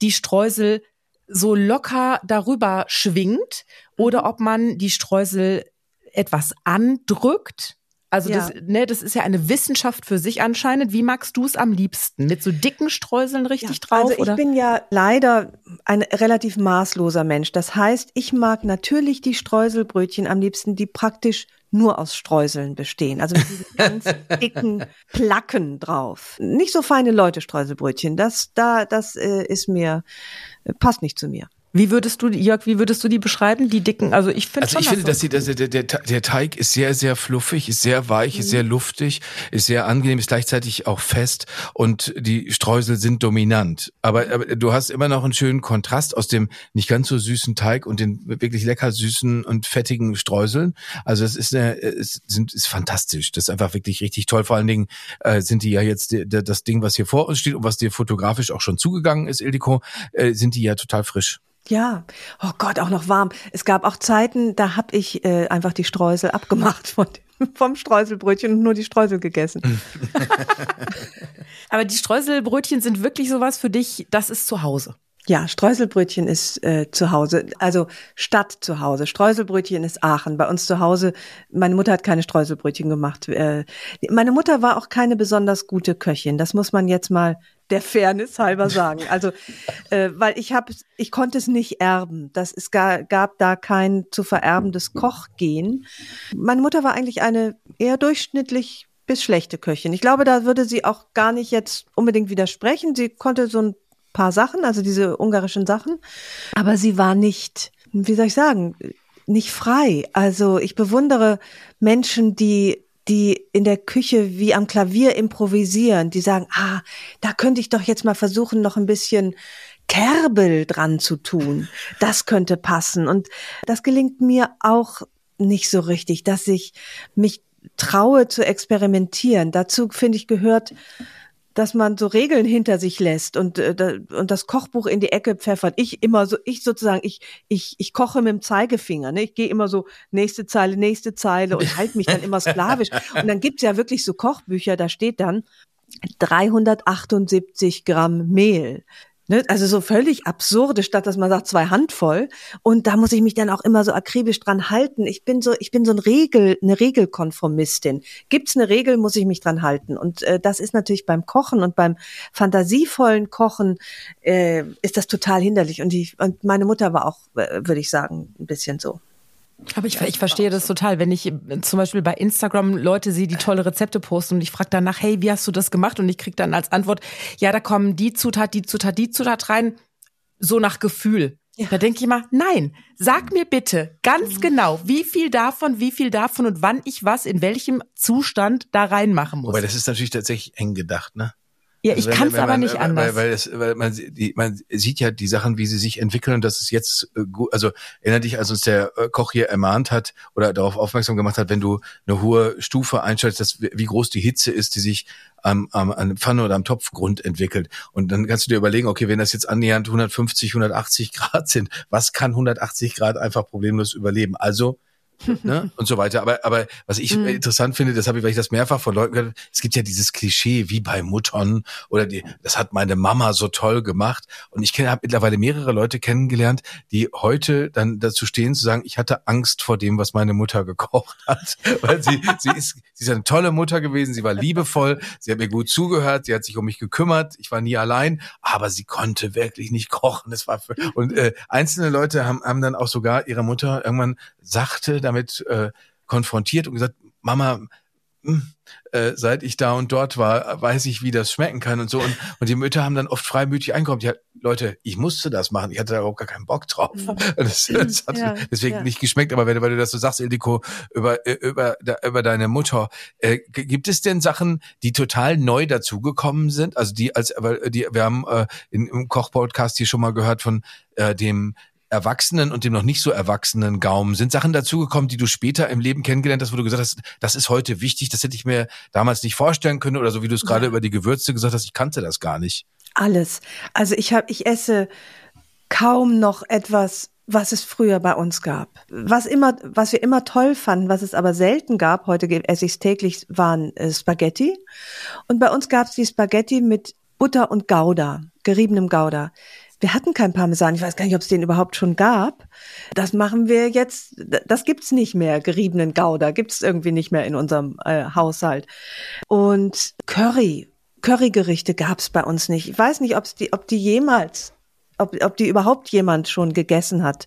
die Streusel so locker darüber schwingt oder ob man die Streusel etwas andrückt. Also Ja. das, ne, das ist ja eine Wissenschaft für sich anscheinend. Wie magst du es am liebsten? Mit so dicken Streuseln richtig drauf? Also ich oder? bin ja leider ein relativ maßloser Mensch. Das heißt, ich mag natürlich die Streuselbrötchen am liebsten, die praktisch nur aus Streuseln bestehen. Also mit diesen ganz dicken Placken drauf. Nicht so feine Leute Streuselbrötchen. Das da das äh, ist mir äh, passt nicht zu mir. Wie würdest du, Jörg, wie würdest du die beschreiben, die dicken? Also ich finde Also schon, ich finde, dass die, dass der, der, der Teig ist sehr, sehr fluffig, ist sehr weich, ist sehr luftig, ist sehr angenehm, ist gleichzeitig auch fest und die Streusel sind dominant. Aber, aber du hast immer noch einen schönen Kontrast aus dem nicht ganz so süßen Teig und den wirklich lecker süßen und fettigen Streuseln. Also es ist, eine, es sind, ist fantastisch. Das ist einfach wirklich richtig toll. Vor allen Dingen äh, sind die ja jetzt die, das Ding, was hier vor uns steht und was dir fotografisch auch schon zugegangen ist, Ildiko, äh, sind die ja total frisch. Ja, oh Gott, auch noch warm. Es gab auch Zeiten, da habe ich äh, einfach die Streusel abgemacht von dem, vom Streuselbrötchen und nur die Streusel gegessen. aber die Streuselbrötchen sind wirklich sowas für dich, das ist zu Hause. Ja, Streuselbrötchen ist äh, zu Hause, also Stadt zu Hause. Streuselbrötchen ist Aachen. Bei uns zu Hause, meine Mutter hat keine Streuselbrötchen gemacht. Äh, meine Mutter war auch keine besonders gute Köchin. Das muss man jetzt mal der Fairness halber sagen. Also, äh, weil ich habe, ich konnte es nicht erben. Das es ga, gab da kein zu vererbendes Kochgehen. Meine Mutter war eigentlich eine eher durchschnittlich bis schlechte Köchin. Ich glaube, da würde sie auch gar nicht jetzt unbedingt widersprechen. Sie konnte so ein paar Sachen, also diese ungarischen Sachen, aber sie war nicht, wie soll ich sagen, nicht frei. Also ich bewundere Menschen, die die in der Küche wie am Klavier improvisieren, die sagen, ah, da könnte ich doch jetzt mal versuchen, noch ein bisschen Kerbel dran zu tun. Das könnte passen. Und das gelingt mir auch nicht so richtig, dass ich mich traue zu experimentieren. Dazu, finde ich, gehört, dass man so Regeln hinter sich lässt und äh, und das Kochbuch in die Ecke pfeffert. Ich immer so, ich sozusagen, ich ich ich koche mit dem Zeigefinger. Ne? Ich gehe immer so nächste Zeile, nächste Zeile und halte mich dann immer sklavisch. Und dann gibt's ja wirklich so Kochbücher, da steht dann 378 Gramm Mehl. Ne? Also so völlig absurde, statt dass man sagt zwei Handvoll. Und da muss ich mich dann auch immer so akribisch dran halten. Ich bin so, ich bin so ein Regel, eine Regelkonformistin. Gibt's eine Regel, muss ich mich dran halten. Und äh, das ist natürlich beim Kochen und beim fantasievollen Kochen äh, ist das total hinderlich. Und, ich, und meine Mutter war auch, äh, würde ich sagen, ein bisschen so. Aber ich, ich verstehe das total, wenn ich zum Beispiel bei Instagram Leute sehe, die tolle Rezepte posten und ich frage danach, hey, wie hast du das gemacht? Und ich krieg dann als Antwort, ja, da kommen die Zutat, die Zutat, die Zutat rein, so nach Gefühl. Ja. Da denke ich immer, nein, sag mir bitte ganz mhm. genau, wie viel davon, wie viel davon und wann ich was in welchem Zustand da reinmachen muss. Aber das ist natürlich tatsächlich eng gedacht, ne? Ja, ich also kann es aber nicht anders. Weil, weil, es, weil man, die, man sieht ja die Sachen, wie sie sich entwickeln und das ist jetzt äh, gut. Also erinnere dich, als uns der äh, Koch hier ermahnt hat oder darauf aufmerksam gemacht hat, wenn du eine hohe Stufe einschaltest, dass, wie groß die Hitze ist, die sich am, am, am Pfanne oder am Topfgrund entwickelt. Und dann kannst du dir überlegen, okay, wenn das jetzt annähernd 150, 180 Grad sind, was kann 180 Grad einfach problemlos überleben? Also ne? und so weiter. Aber, aber was ich mhm. interessant finde, das habe ich, weil ich das mehrfach von Leuten gehört es gibt ja dieses Klischee wie bei Muttern oder die, das hat meine Mama so toll gemacht. Und ich habe mittlerweile mehrere Leute kennengelernt, die heute dann dazu stehen zu sagen, ich hatte Angst vor dem, was meine Mutter gekocht hat. Weil sie, sie ist, sie ist eine tolle Mutter gewesen, sie war liebevoll, sie hat mir gut zugehört, sie hat sich um mich gekümmert, ich war nie allein, aber sie konnte wirklich nicht kochen. Das war für, und äh, einzelne Leute haben, haben dann auch sogar ihre Mutter irgendwann sachte damit äh, konfrontiert und gesagt, Mama, hm, äh, seit ich da und dort war, weiß ich, wie das schmecken kann und so. Und, und die Mütter haben dann oft freimütig eingekommen. Ja, Leute, ich musste das machen. Ich hatte da überhaupt gar keinen Bock drauf. Das, das hat ja, deswegen ja. nicht geschmeckt. Aber wenn, weil du das so sagst, Ildiko, über, über, über deine Mutter, äh, gibt es denn Sachen, die total neu dazugekommen sind? Also die als, die, wir haben äh, in, im Koch-Podcast hier schon mal gehört von äh, dem erwachsenen und dem noch nicht so erwachsenen Gaumen? Sind Sachen dazugekommen, die du später im Leben kennengelernt hast, wo du gesagt hast, das ist heute wichtig, das hätte ich mir damals nicht vorstellen können oder so wie du es gerade ja. über die Gewürze gesagt hast, ich kannte das gar nicht. Alles. Also ich habe, ich esse kaum noch etwas, was es früher bei uns gab. Was immer, was wir immer toll fanden, was es aber selten gab, heute esse ich es täglich, waren äh, Spaghetti. Und bei uns gab es die Spaghetti mit Butter und Gouda, geriebenem Gouda. Wir hatten kein Parmesan. Ich weiß gar nicht, ob es den überhaupt schon gab. Das machen wir jetzt. Das gibt's nicht mehr. Geriebenen Gouda gibt's irgendwie nicht mehr in unserem äh, Haushalt. Und Curry, Currygerichte gab's bei uns nicht. Ich weiß nicht, ob's die, ob die jemals, ob, ob die überhaupt jemand schon gegessen hat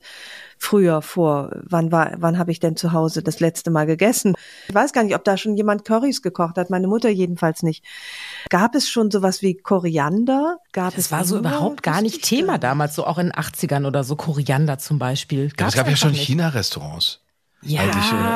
früher vor, wann war, wann habe ich denn zu Hause das letzte Mal gegessen? Ich weiß gar nicht, ob da schon jemand Currys gekocht hat, meine Mutter jedenfalls nicht. Gab es schon sowas wie Koriander? Gab das es war so überhaupt gar nicht Thema damals, so auch in den 80ern oder so Koriander zum Beispiel. Gab's es gab ja schon China-Restaurants. Ja,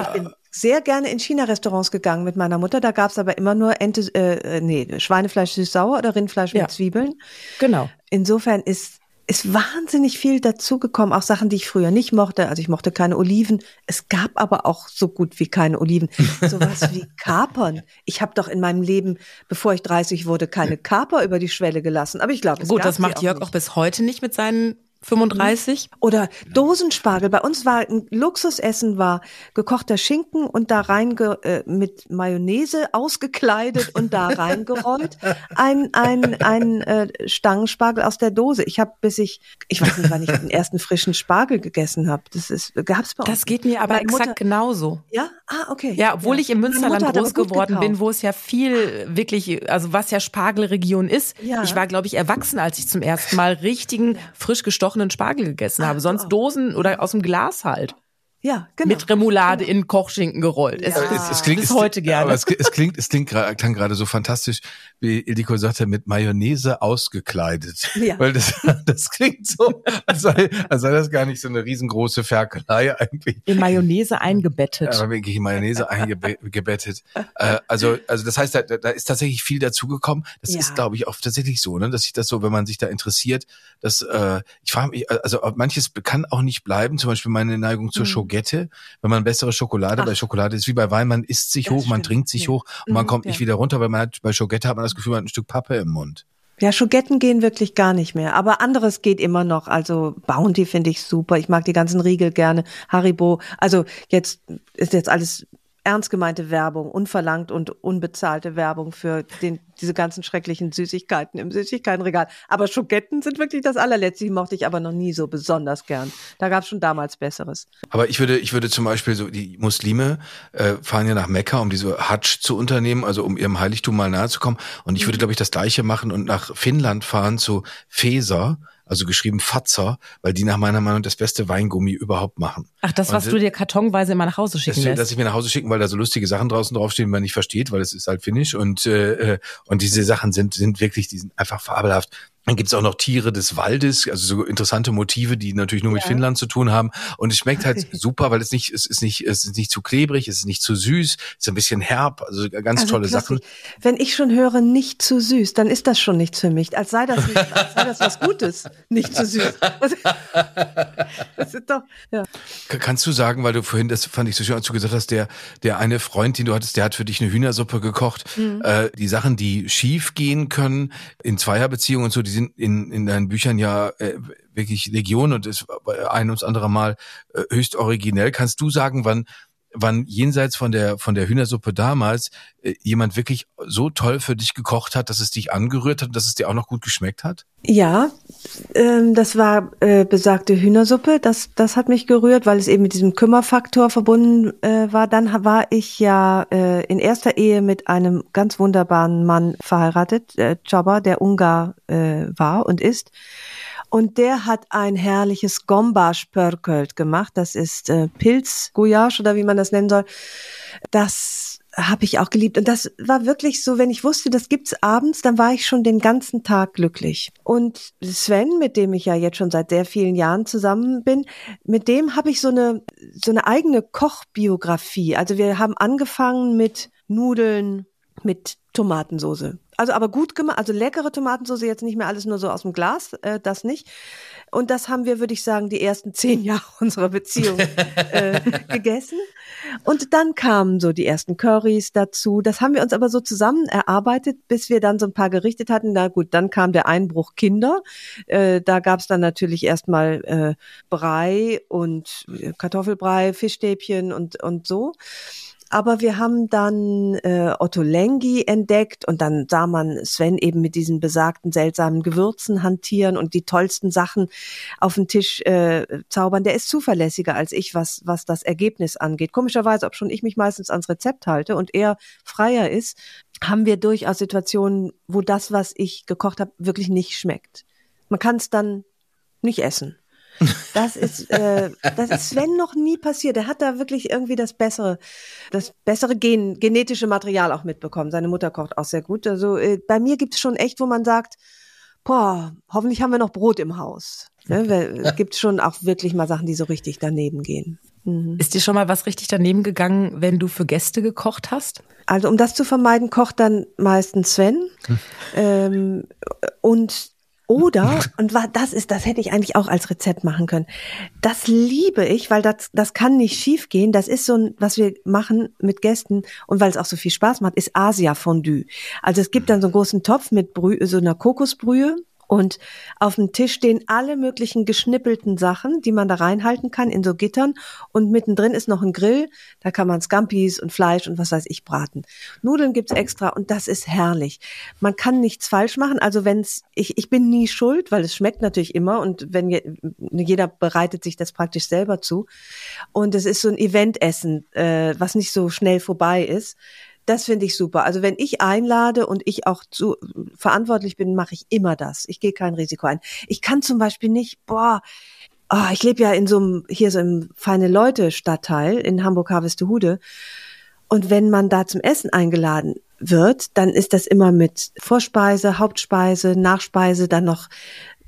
ich bin sehr gerne in China-Restaurants gegangen mit meiner Mutter. Da gab's aber immer nur Ente, äh, nee, Schweinefleisch süß-sauer oder Rindfleisch ja. mit Zwiebeln. Genau. Insofern ist ist wahnsinnig viel dazugekommen, auch Sachen, die ich früher nicht mochte. Also ich mochte keine Oliven. Es gab aber auch so gut wie keine Oliven. Sowas wie Kapern. Ich habe doch in meinem Leben, bevor ich 30 wurde, keine Kaper über die Schwelle gelassen. Aber ich glaube, gut, das macht Jörg auch, auch bis heute nicht mit seinen 35. Oder Dosenspargel. Bei uns war ein Luxusessen war gekochter Schinken und da rein äh, mit Mayonnaise ausgekleidet und da reingerollt. Ein ein ein äh, Stangenspargel aus der Dose. Ich habe bis ich ich weiß nicht, wann ich den ersten frischen Spargel gegessen habe. Das ist gab's bei uns. Das geht mir aber Meine exakt Mutter, genauso. Ja? Ah, okay. Ja, obwohl ja. ich im Münsterland groß geworden gekauft. bin, wo es ja viel wirklich also was ja Spargelregion ist. Ja. Ich war glaube ich erwachsen, als ich zum ersten Mal richtigen frisch gestochenen gestochenen Spargel gegessen habe. Sonst. Dosen oder aus dem Glas halt. Ja, genau. Mit Remoulade genau. in Kochschinken gerollt. Es, ja. es, es klingt bis heute gerne. Aber es, es klingt, es klingt klang gerade so fantastisch, wie Ildiko sagte, mit Mayonnaise ausgekleidet. Ja. Weil das, das klingt so, als sei, als sei das gar nicht so eine riesengroße Ferkelei eigentlich. In Mayonnaise eingebettet. Aber wirklich in Mayonnaise eingebettet. äh, also, also das heißt, da, da ist tatsächlich viel dazugekommen. Das ja. ist, glaube ich, auch tatsächlich so, ne, dass sich das so, wenn man sich da interessiert, dass äh, ich frage mich, also manches kann auch nicht bleiben. Zum Beispiel meine Neigung zur mhm. Schogette, wenn man bessere Schokolade, Ach. bei Schokolade ist wie bei Wein, man isst sich das hoch, stimmt. man trinkt sich ja. hoch und man mhm, kommt ja. nicht wieder runter, weil man hat, bei Schogette hat man das Gefühl, man hat ein Stück Pappe im Mund. Ja, Schogetten gehen wirklich gar nicht mehr. Aber anderes geht immer noch. Also Bounty finde ich super. Ich mag die ganzen Riegel gerne. Haribo. Also jetzt ist jetzt alles ernst gemeinte Werbung, unverlangt und unbezahlte Werbung für den, diese ganzen schrecklichen Süßigkeiten im Süßigkeitenregal. Aber Schoketten sind wirklich das allerletzte. Die mochte ich aber noch nie so besonders gern. Da gab es schon damals Besseres. Aber ich würde, ich würde zum Beispiel so, die Muslime äh, fahren ja nach Mekka, um diese Hajj zu unternehmen, also um ihrem Heiligtum mal nahe zu kommen. Und ich würde, glaube ich, das Gleiche machen und nach Finnland fahren zu Feser also geschrieben Fatzer, weil die nach meiner Meinung das beste Weingummi überhaupt machen. Ach, das, was und, du dir kartonweise immer nach Hause schicken das, lässt? Dass ich mir nach Hause schicken, weil da so lustige Sachen draußen draufstehen, die man nicht versteht, weil es ist halt finnisch und äh, äh und diese Sachen sind sind wirklich, die sind einfach fabelhaft. Dann gibt's auch noch Tiere des Waldes, also so interessante Motive, die natürlich nur mit ja. Finnland zu tun haben. Und es schmeckt halt super, weil es nicht, es ist nicht, es ist nicht zu klebrig, es ist nicht zu süß, es ist ein bisschen herb, also ganz also tolle Sachen. Wenn ich schon höre, nicht zu süß, dann ist das schon nichts für mich. Als sei das, nicht, als sei das was Gutes, nicht zu süß. Das ist doch, ja. Kannst du sagen, weil du vorhin, das fand ich so schön, als du gesagt hast, der, der eine Freund, den du hattest, der hat für dich eine Hühnersuppe gekocht. Mhm. Äh, die Sachen, die schief gehen können in Zweierbeziehungen und so, die sind in, in deinen Büchern ja äh, wirklich Legion und ist ein ums andere Mal äh, höchst originell. Kannst du sagen, wann wann jenseits von der von der Hühnersuppe damals äh, jemand wirklich so toll für dich gekocht hat, dass es dich angerührt hat und dass es dir auch noch gut geschmeckt hat? Ja, ähm, das war äh, besagte Hühnersuppe. Das das hat mich gerührt, weil es eben mit diesem Kümmerfaktor verbunden äh, war. Dann war ich ja äh, in erster Ehe mit einem ganz wunderbaren Mann verheiratet, äh, Csaba, der Ungar äh, war und ist. Und der hat ein herrliches Gombasch-Pörkölt gemacht. Das ist äh, Pilz-Gouillage oder wie man das nennen soll. Das habe ich auch geliebt. Und das war wirklich so, wenn ich wusste, das gibt's abends, dann war ich schon den ganzen Tag glücklich. Und Sven, mit dem ich ja jetzt schon seit sehr vielen Jahren zusammen bin, mit dem habe ich so eine, so eine eigene Kochbiografie. Also wir haben angefangen mit Nudeln, mit Tomatensoße. Also aber gut gemacht, also leckere Tomatensoße, jetzt nicht mehr alles nur so aus dem Glas, äh, das nicht. Und das haben wir, würde ich sagen, die ersten zehn Jahre unserer Beziehung äh, gegessen. Und dann kamen so die ersten Currys dazu. Das haben wir uns aber so zusammen erarbeitet, bis wir dann so ein paar gerichtet hatten. Na gut, dann kam der Einbruch Kinder. Äh, da gab es dann natürlich erstmal äh, Brei und äh, Kartoffelbrei, Fischstäbchen und, und so. Aber wir haben dann äh, Otto Lengi entdeckt und dann sah man Sven eben mit diesen besagten seltsamen Gewürzen hantieren und die tollsten Sachen auf den Tisch äh, zaubern. Der ist zuverlässiger als ich, was, was das Ergebnis angeht. Komischerweise, ob schon ich mich meistens ans Rezept halte und er freier ist, haben wir durchaus Situationen, wo das, was ich gekocht habe, wirklich nicht schmeckt. Man kann es dann nicht essen. Das ist, äh, das ist Sven noch nie passiert. Er hat da wirklich irgendwie das bessere, das bessere Gen, genetische Material auch mitbekommen. Seine Mutter kocht auch sehr gut. Also äh, bei mir gibt es schon echt, wo man sagt, boah, hoffentlich haben wir noch Brot im Haus. Ne? Es gibt schon auch wirklich mal Sachen, die so richtig daneben gehen. Mhm. Ist dir schon mal was richtig daneben gegangen, wenn du für Gäste gekocht hast? Also um das zu vermeiden, kocht dann meistens Sven. Hm. Ähm, und oder, und das ist, das hätte ich eigentlich auch als Rezept machen können. Das liebe ich, weil das, das kann nicht schief gehen. Das ist so ein, was wir machen mit Gästen und weil es auch so viel Spaß macht, ist Asia Fondue. Also es gibt dann so einen großen Topf mit Brühe, so einer Kokosbrühe und auf dem Tisch stehen alle möglichen geschnippelten Sachen, die man da reinhalten kann in so Gittern. Und mittendrin ist noch ein Grill. Da kann man Scampis und Fleisch und was weiß ich braten. Nudeln gibt's extra und das ist herrlich. Man kann nichts falsch machen. Also wenn's, ich, ich bin nie schuld, weil es schmeckt natürlich immer und wenn jeder bereitet sich das praktisch selber zu. Und es ist so ein Eventessen, äh, was nicht so schnell vorbei ist. Das finde ich super. Also wenn ich einlade und ich auch zu, verantwortlich bin, mache ich immer das. Ich gehe kein Risiko ein. Ich kann zum Beispiel nicht, boah, oh, ich lebe ja in so einem, hier so im feine Leute Stadtteil in Hamburg Harvestehude. Und wenn man da zum Essen eingeladen wird, dann ist das immer mit Vorspeise, Hauptspeise, Nachspeise, dann noch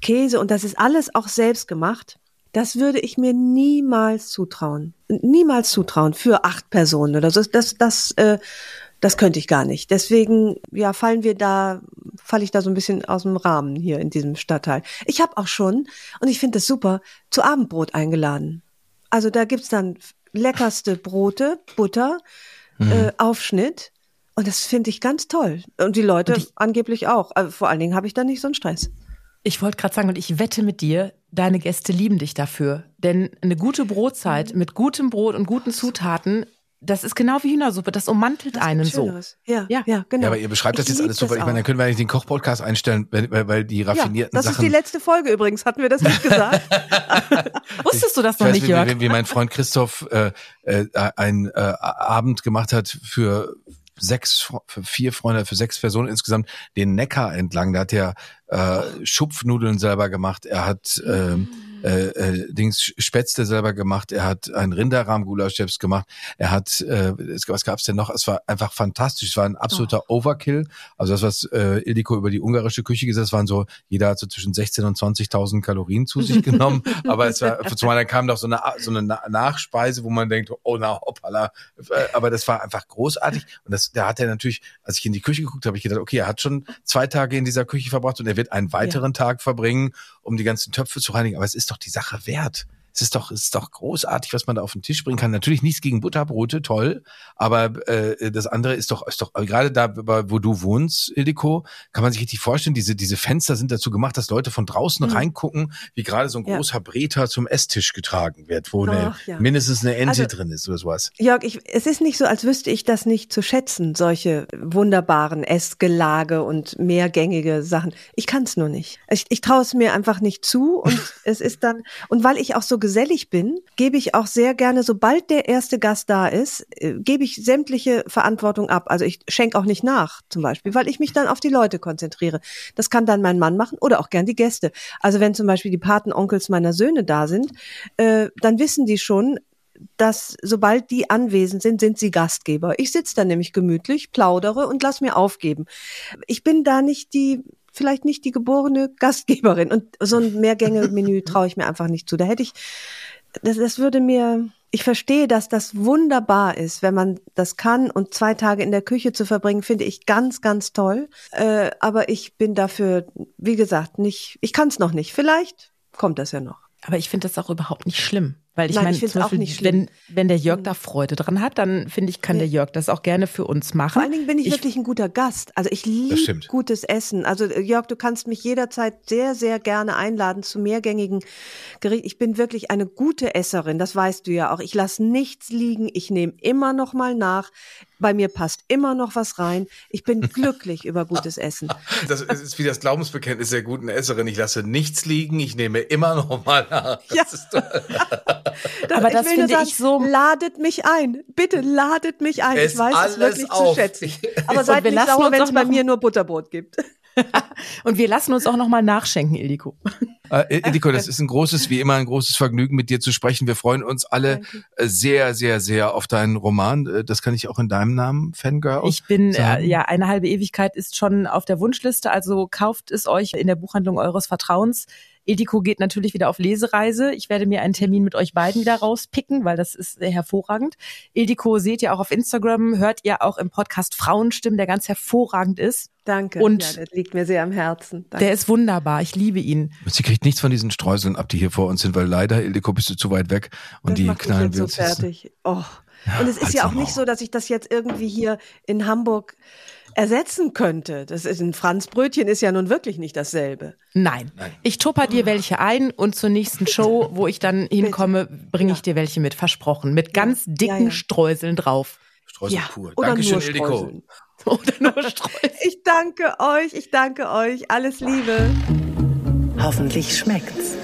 Käse und das ist alles auch selbst gemacht. Das würde ich mir niemals zutrauen. Niemals zutrauen für acht Personen oder so. Das, das, äh, das könnte ich gar nicht. Deswegen, ja, fallen wir da, falle ich da so ein bisschen aus dem Rahmen hier in diesem Stadtteil. Ich habe auch schon, und ich finde das super, zu Abendbrot eingeladen. Also da gibt's dann leckerste Brote, Butter, mhm. äh, Aufschnitt. Und das finde ich ganz toll. Und die Leute und ich, angeblich auch. Also vor allen Dingen habe ich da nicht so einen Stress. Ich wollte gerade sagen, und ich wette mit dir, deine Gäste lieben dich dafür. Denn eine gute Brotzeit mit gutem Brot und guten Zutaten das ist genau wie Hühnersuppe, das ummantelt Was einen so. Ja, Ja. ja, genau. Ja, aber ihr beschreibt das Ich jetzt alles so, weil das ich meine, dann können wir eigentlich den Koch-Podcast einstellen, weil, weil, weil die ja, raffinierten das ist Sachen. die letzte Folge übrigens, hatten wir das nicht gesagt? Wusstest du das Ich noch weiß, nicht, wie, Jörg? wie, wie mein Freund Christoph äh, äh, einen äh, Abend gemacht hat für sechs, für vier Freunde, für sechs Personen insgesamt den Neckar entlang. Da hat er äh, Schupfnudeln selber gemacht. Er hat ähm, äh, äh, Dings Spätzle selber gemacht. Er hat ein Rinderrahmgulasch selbst gemacht. Er hat, äh, es, was gab's denn noch? Es war einfach fantastisch. Es war ein absoluter Overkill. Also das, was äh, Ildiko über die ungarische Küche gesagt hat, waren so, jeder hat so zwischen 16 und 20.000 Kalorien zu sich genommen. Aber es war, zumal dann kam noch so eine, so eine Na- Nachspeise, wo man denkt, oh na, hoppala. Äh, Aber das war einfach großartig. Und das, da hat er natürlich, als ich in die Küche geguckt habe, ich gedacht, okay, er hat schon zwei Tage in dieser Küche verbracht und er wird einen weiteren Tag verbringen, um die ganzen Töpfe zu reinigen. Aber es ist doch die Sache wert. Es ist doch, es ist doch großartig, was man da auf den Tisch bringen kann. Natürlich nichts gegen Butterbrote, toll. Aber äh, das andere ist doch, ist doch gerade da, wo du wohnst, Ildiko, kann man sich richtig vorstellen, diese, diese Fenster sind dazu gemacht, dass Leute von draußen Mhm. reingucken, wie gerade so ein Ja. großer Breter zum Esstisch getragen wird, wo eine, Ach, ja. mindestens eine Ente Also- drin ist oder sowas. Jörg, ich, es ist nicht so, als wüsste ich das nicht zu schätzen, solche wunderbaren Essgelage und mehrgängige Sachen. Ich kann es nur nicht. Ich, ich traue es mir einfach nicht zu und es ist dann, und weil ich auch so gesellig bin, gebe ich auch sehr gerne, sobald der erste Gast da ist, äh, gebe ich sämtliche Verantwortung ab. Also ich schenke auch nicht nach, zum Beispiel, weil ich mich dann auf die Leute konzentriere. Das kann dann mein Mann machen oder auch gern die Gäste. Also wenn zum Beispiel die Patenonkels meiner Söhne da sind, äh, dann wissen die schon, dass sobald die anwesend sind, sind sie Gastgeber. Ich sitze da nämlich gemütlich, plaudere und lass mir aufgeben. Ich bin da nicht die, vielleicht nicht die geborene Gastgeberin und so ein Mehrgänge-Menü traue ich mir einfach nicht zu. Da hätte ich, das, das würde mir, ich verstehe, dass das wunderbar ist, wenn man das kann und zwei Tage in der Küche zu verbringen, finde ich ganz, ganz toll. Äh, aber ich bin dafür, wie gesagt, nicht, ich kann es noch nicht. Vielleicht kommt das ja noch. Aber ich finde das auch überhaupt nicht schlimm. Weil ich Nein, meine, ich zum Beispiel, nicht schlimm. Mhm. wenn, wenn der Jörg da Freude dran hat, dann finde ich, kann Ja. der Jörg das auch gerne für uns machen. Vor allen Dingen bin ich, wirklich ein guter Gast. Also ich liebe gutes Essen. Also äh, Jörg, du kannst mich jederzeit sehr, sehr gerne einladen zu mehrgängigen Gerichten. Ich bin wirklich eine gute Esserin, das weißt du ja auch. Ich lasse nichts liegen, ich nehme immer noch mal nach. Bei mir passt immer noch was rein. Ich bin glücklich über gutes Essen. Das ist wie das Glaubensbekenntnis der guten Esserin. Ich lasse nichts liegen, ich nehme immer noch mal nach. Das Ja. ist toll. Aber das will nur finde ich so- Ladet mich ein. Bitte ladet mich ein. Ich weiß es wirklich auf. zu schätzen. Aber seid wir nicht sauer, wenn es bei mir nur Butterbrot gibt. Und wir lassen uns auch nochmal nachschenken, Ildiko. Äh, Ildiko, das ist ein großes, wie immer ein großes Vergnügen, mit dir zu sprechen. Wir freuen uns alle Danke. äh, sehr, sehr, sehr auf deinen Roman. Äh, Das kann ich auch in deinem Namen, Fangirl. Ich bin, äh, sagen. ja, eine halbe Ewigkeit ist schon auf der Wunschliste, also kauft es euch in der Buchhandlung eures Vertrauens. Ildiko geht natürlich wieder auf Lesereise. Ich werde mir einen Termin mit euch beiden wieder rauspicken, weil das ist sehr hervorragend. Ildiko seht ihr auch auf Instagram, hört ihr auch im Podcast Frauenstimmen, der ganz hervorragend ist. Danke. Und- ja, das liegt mir sehr am Herzen. Danke. Der ist wunderbar. Ich liebe ihn. Sie kriegt nichts von diesen Streuseln ab, die hier vor uns sind, weil leider, Ildiko, bist du zu weit weg und das die knallen wir so uns jetzt- fertig. Oh. Und es ist ja auch nicht mal. so, dass ich das jetzt irgendwie hier in Hamburg ersetzen könnte. Das ist ein Franzbrötchen ist ja nun wirklich nicht dasselbe. Nein. Ich tupper dir welche ein und zur nächsten Show, wo ich dann hinkomme, bringe ich dir welche mit. Versprochen. Mit ganz dicken Ja, ja. Streuseln drauf. Streusel Ja, pur. oder Dankeschön, nur. Streuseln. Oder nur Streusel. Ich danke euch, ich danke euch. Alles Liebe. Hoffentlich schmeckt's.